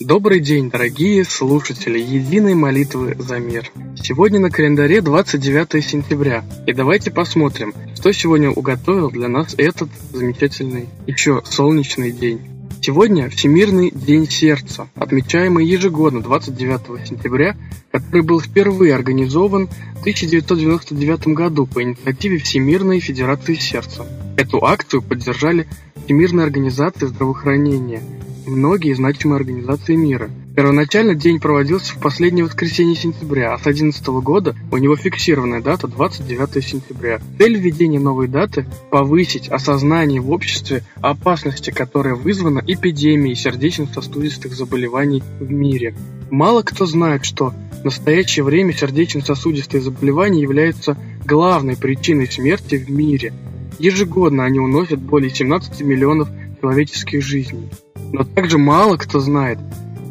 Добрый день, дорогие слушатели Единой молитвы за мир. Сегодня на календаре 29 сентября, и давайте посмотрим, что сегодня уготовил для нас этот замечательный, еще солнечный день. Сегодня Всемирный день сердца, отмечаемый ежегодно 29 сентября, который был впервые организован в 1999 году по инициативе Всемирной Федерации Сердца. Эту акцию поддержали Всемирная организация здравоохранения – многие значимые организации мира. Первоначально день проводился в последнее воскресенье сентября, а с 2011 года у него фиксированная дата 29 сентября. Цель введения новой даты – повысить осознание в обществе опасности, которая вызвана эпидемией сердечно-сосудистых заболеваний в мире. Мало кто знает, что в настоящее время сердечно-сосудистые заболевания являются главной причиной смерти в мире. Ежегодно они уносят более 17 миллионов человеческих жизней. Но также мало кто знает,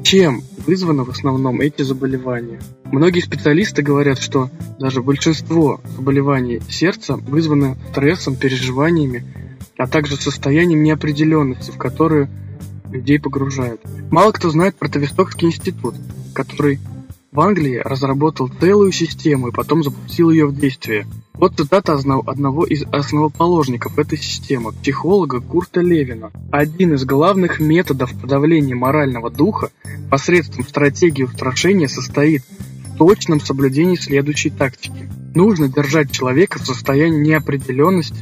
чем вызваны в основном эти заболевания. Многие специалисты говорят, что даже большинство заболеваний сердца вызвано стрессом, переживаниями, а также состоянием неопределенности, в которую людей погружают. Мало кто знает про Тавистокский институт, который в Англии разработал целую систему и потом запустил ее в действие. Вот цитата одного из основоположников этой системы, психолога Курта Левина. Один из главных методов подавления морального духа посредством стратегии устрашения состоит в точном соблюдении следующей тактики. Нужно держать человека в состоянии неопределенности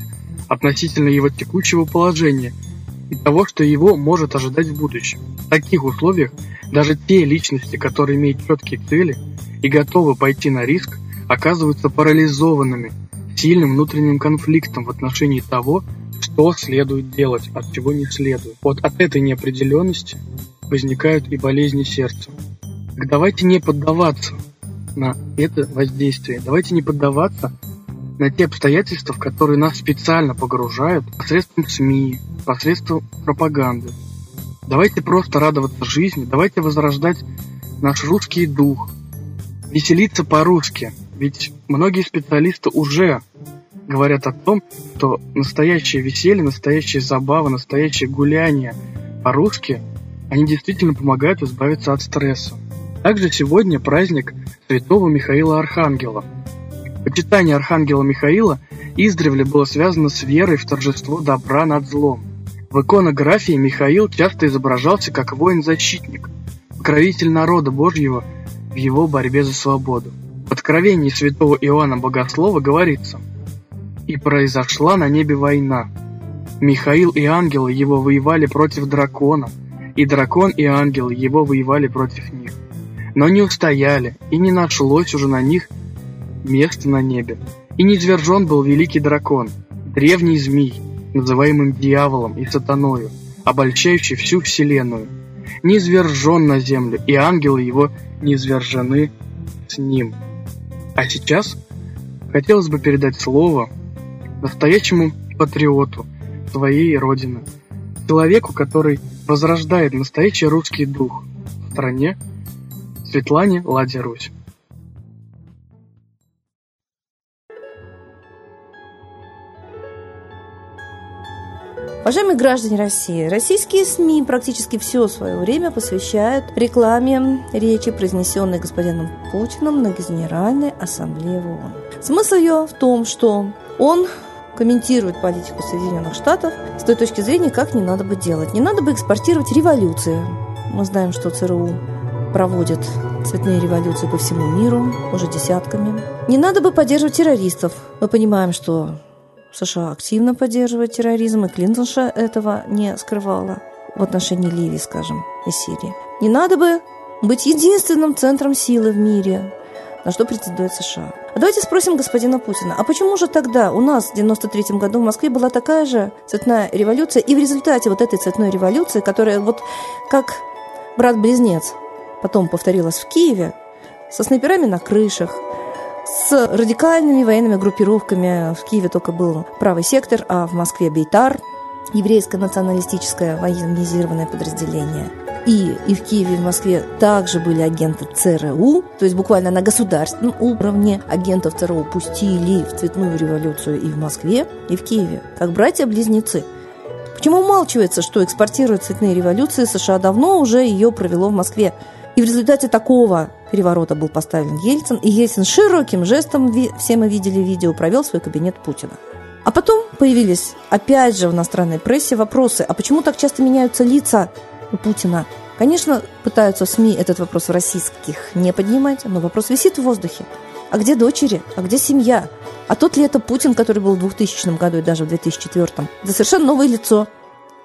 относительно его текущего положения и того, что его может ожидать в будущем. В таких условиях даже те личности, которые имеют четкие цели и готовы пойти на риск, оказываются парализованными сильным внутренним конфликтом в отношении того, что следует делать, от чего не следует. Вот от этой неопределенности возникают и болезни сердца. Так давайте не поддаваться на это воздействие. Давайте не поддаваться на те обстоятельства, в которые нас специально погружают посредством СМИ, посредством пропаганды. Давайте просто радоваться жизни, давайте возрождать наш русский дух, веселиться по-русски. Ведь многие специалисты уже говорят о том, что настоящее веселье, настоящая забава, настоящее гуляние по-русски, они действительно помогают избавиться от стресса. Также сегодня праздник святого Михаила Архангела. Почитание Архангела Михаила издревле было связано с верой в торжество добра над злом. В иконографии Михаил часто изображался как воин-защитник, покровитель народа Божьего в его борьбе за свободу. Откровении святого Иоанна Богослова говорится «И произошла на небе война. Михаил и ангелы его воевали против дракона, и дракон и ангелы его воевали против них. Но не устояли, и не нашлось уже на них места на небе. И низвержен был великий дракон, древний змей, называемым дьяволом и сатаною, обольщающий всю вселенную. Низвержен на землю, и ангелы его низвержены с ним. А сейчас хотелось бы передать слово настоящему патриоту своей родины, человеку, который возрождает настоящий русский дух в стране, Светлане Ладе Русь. Уважаемые граждане России, российские СМИ практически все свое время посвящают рекламе речи, произнесенной господином Путиным на Генеральной Ассамблее ООН. Смысл ее в том, что он комментирует политику Соединенных Штатов с той точки зрения, как не надо бы делать. Не надо бы экспортировать революции. Мы знаем, что ЦРУ проводит цветные революции по всему миру, уже десятками. Не надо бы поддерживать террористов. Мы понимаем, что США активно поддерживает терроризм, и Клинтонша этого не скрывала в отношении Ливии, скажем, и Сирии. Не надо бы быть единственным центром силы в мире, на что претендует США. А давайте спросим господина Путина, а почему же тогда у нас в 93 году в Москве была такая же цветная революция, и в результате вот этой цветной революции, которая вот как брат-близнец потом повторилась в Киеве, со снайперами на крышах, с радикальными военными группировками. В Киеве только был правый сектор, а в Москве Бейтар, еврейское националистическое военизированное подразделение. и, и в Киеве, и в Москве также были агенты ЦРУ, то есть буквально на государственном уровне агентов ЦРУ пустили в цветную революцию и в Москве, и в Киеве, как братья-близнецы. Почему умалчивается, что экспортируют цветные революции, США давно уже ее провело в Москве. И в результате такого переворота был поставлен Ельцин, и Ельцин широким жестом, все мы видели видео, провел свой кабинет Путина. А потом появились, опять же, в иностранной прессе вопросы, а почему так часто меняются лица у Путина? Конечно, пытаются СМИ этот вопрос в российских не поднимать, но вопрос висит в воздухе. А где дочери? А где семья? А тот ли это Путин, который был в 2000 году и даже в 2004? Это совершенно новое лицо.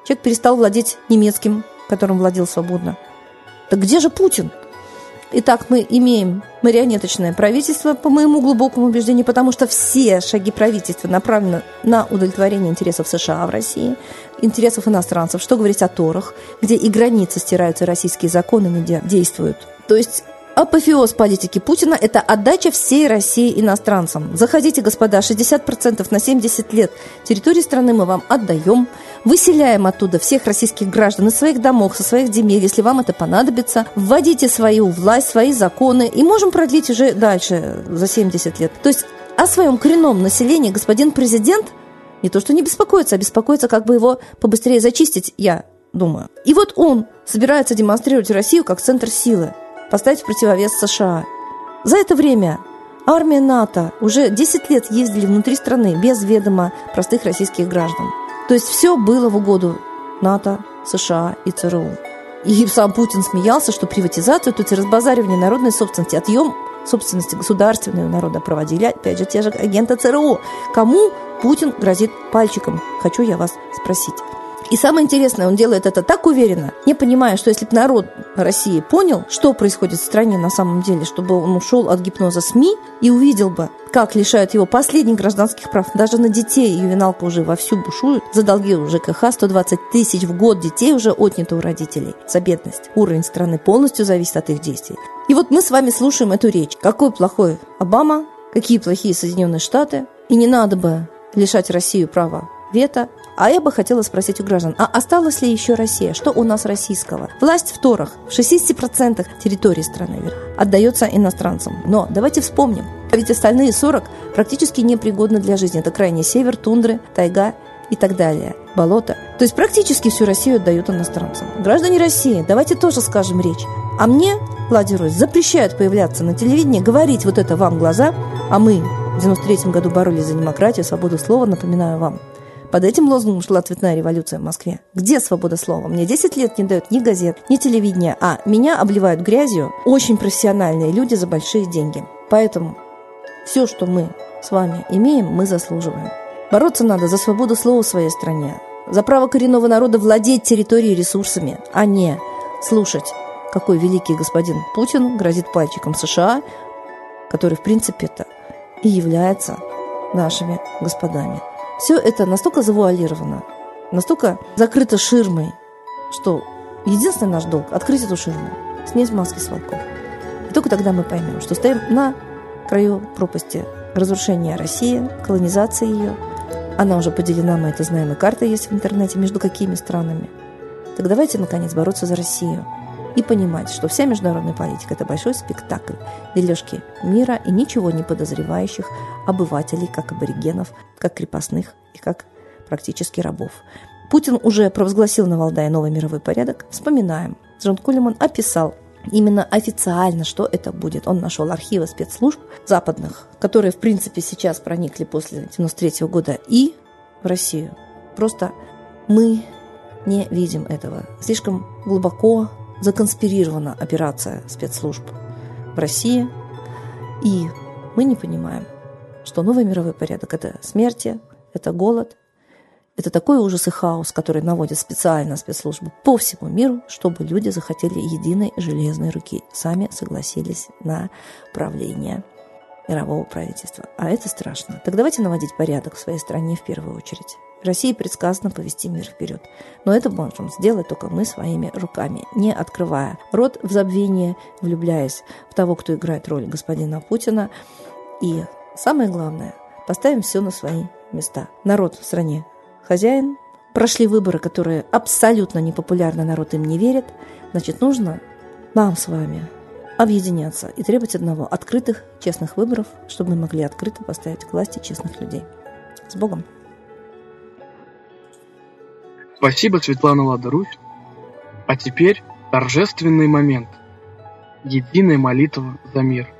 Человек перестал владеть немецким, которым владел свободно. Так где же Путин? Итак, мы имеем марионеточное правительство, по моему глубокому убеждению, потому что все шаги правительства направлены на удовлетворение интересов США в России, интересов иностранцев. Что говорить о Торах, где и границы стираются, российские законы не действуют. То есть Апофеоз политики Путина – это отдача всей России иностранцам. Заходите, господа, 60% на 70 лет территории страны мы вам отдаем. Выселяем оттуда всех российских граждан из своих домов, со своих земель, если вам это понадобится. Вводите свою власть, свои законы. И можем продлить уже дальше за 70 лет. То есть о своем коренном населении господин президент не то что не беспокоится, а беспокоится, как бы его побыстрее зачистить, я думаю. И вот он собирается демонстрировать Россию как центр силы поставить в противовес США. За это время армия НАТО уже 10 лет ездили внутри страны без ведома простых российских граждан. То есть все было в угоду НАТО, США и ЦРУ. И сам Путин смеялся, что приватизацию, то есть разбазаривание народной собственности, отъем собственности государственной у народа проводили, опять же, те же агенты ЦРУ. Кому Путин грозит пальчиком? Хочу я вас спросить. И самое интересное, он делает это так уверенно, не понимая, что если бы народ России понял, что происходит в стране на самом деле, чтобы он ушел от гипноза СМИ и увидел бы, как лишают его последних гражданских прав. Даже на детей ювеналка уже вовсю бушует. За долги у ЖКХ 120 тысяч в год детей уже отнято у родителей. За бедность. Уровень страны полностью зависит от их действий. И вот мы с вами слушаем эту речь. Какой плохой Обама, какие плохие Соединенные Штаты. И не надо бы лишать Россию права вето а я бы хотела спросить у граждан, а осталась ли еще Россия? Что у нас российского? Власть в Торах в 60% территории страны отдается иностранцам. Но давайте вспомним, ведь остальные 40 практически непригодны для жизни. Это крайний север, тундры, тайга и так далее, болото. То есть практически всю Россию отдают иностранцам. Граждане России, давайте тоже скажем речь. А мне, Владимир запрещают появляться на телевидении, говорить вот это вам глаза, а мы в 93 году боролись за демократию, свободу слова, напоминаю вам. Под этим лозунгом шла цветная революция в Москве. Где свобода слова? Мне 10 лет не дают ни газет, ни телевидения, а меня обливают грязью очень профессиональные люди за большие деньги. Поэтому все, что мы с вами имеем, мы заслуживаем. Бороться надо за свободу слова в своей стране, за право коренного народа владеть территорией и ресурсами, а не слушать, какой великий господин Путин грозит пальчиком США, который, в принципе-то, и является нашими господами. Все это настолько завуалировано, настолько закрыто ширмой, что единственный наш долг – открыть эту ширму, снять маски с волков. И только тогда мы поймем, что стоим на краю пропасти разрушения России, колонизации ее. Она уже поделена, мы это знаем, и карта есть в интернете, между какими странами. Так давайте, наконец, бороться за Россию – и понимать, что вся международная политика – это большой спектакль дележки мира и ничего не подозревающих обывателей, как аборигенов, как крепостных и как практически рабов. Путин уже провозгласил на Валдае новый мировой порядок. Вспоминаем. Джон Кулеман описал именно официально, что это будет. Он нашел архивы спецслужб западных, которые, в принципе, сейчас проникли после 93 года и в Россию. Просто мы не видим этого. Слишком глубоко законспирирована операция спецслужб в России, и мы не понимаем, что новый мировой порядок – это смерти, это голод, это такой ужас и хаос, который наводит специально спецслужбы по всему миру, чтобы люди захотели единой железной руки, сами согласились на правление мирового правительства. А это страшно. Так давайте наводить порядок в своей стране в первую очередь. России предсказано повести мир вперед. Но это можем сделать только мы своими руками, не открывая рот в забвение, влюбляясь в того, кто играет роль господина Путина. И самое главное, поставим все на свои места. Народ в стране хозяин, прошли выборы, которые абсолютно непопулярны, народ им не верит. значит, нужно нам с вами объединяться и требовать одного – открытых, честных выборов, чтобы мы могли открыто поставить к власти честных людей. С Богом! Спасибо, Светлана Ладарусь. А теперь торжественный момент. Единая молитва за мир –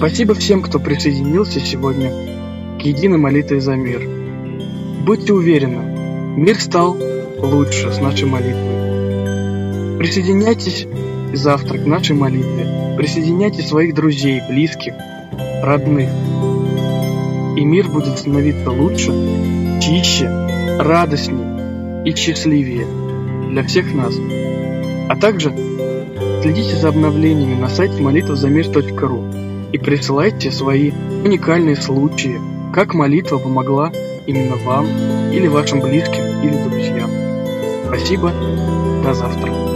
Спасибо всем, кто присоединился сегодня к единой молитве за мир. Будьте уверены, мир стал лучше с нашей молитвой. Присоединяйтесь завтра к нашей молитве. Присоединяйте своих друзей, близких, родных. И мир будет становиться лучше чище, радостнее и счастливее для всех нас. А также следите за обновлениями на сайте молитвазамир.ру и присылайте свои уникальные случаи, как молитва помогла именно вам или вашим близким или друзьям. Спасибо, до завтра.